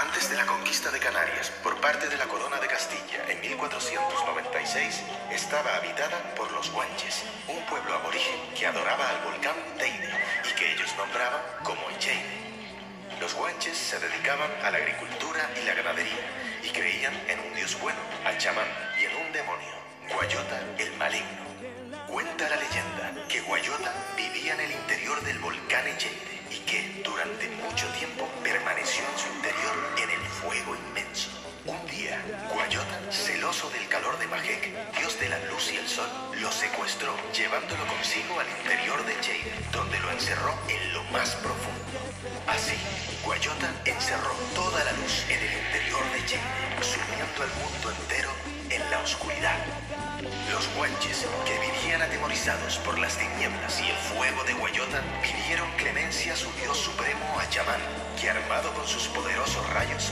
Antes de la conquista de Canarias por parte de la corona de Castilla en 1496, estaba habitada por los Guanches, un pueblo aborigen que adoraba al volcán Teide y que ellos nombraban como Echeide. Los guanches se dedicaban a la agricultura y la ganadería y creían en un dios bueno, al chamán, y en un demonio, Guayota el celoso del calor de Majek, dios de la luz y el sol, lo secuestró, llevándolo consigo al interior de Echeide, donde lo encerró en lo más profundo. Así, Guayota encerró toda la luz en el interior de Echeide, sumiendo al mundo entero en la oscuridad. Los guanches, que vivían atemorizados por las tinieblas y el fuego de Guayota, pidieron clemencia a su dios supremo Achamán, que armado con sus poderosos rayos,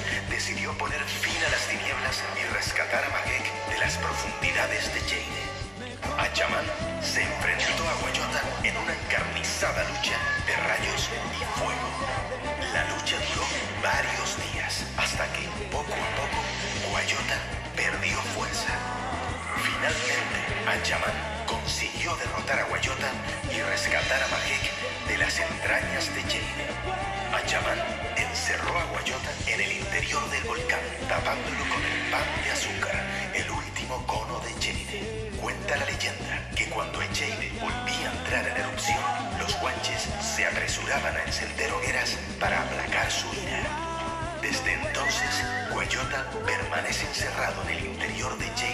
a Magek de las profundidades de Jade. Achamán se enfrentó a Guayota en una encarnizada lucha de rayos y fuego. La lucha duró varios días, hasta que, poco a poco, Guayota perdió fuerza. Finalmente, Achamán consiguió derrotar a Guayota y rescatar a Majek de las entrañas de Jade. Achamán encerró a Guayota en el interior del volcán, tapándolo con el pan apresuraban a encender hogueras para aplacar su ira. Desde entonces, Guayota permanece encerrado en el interior de Jade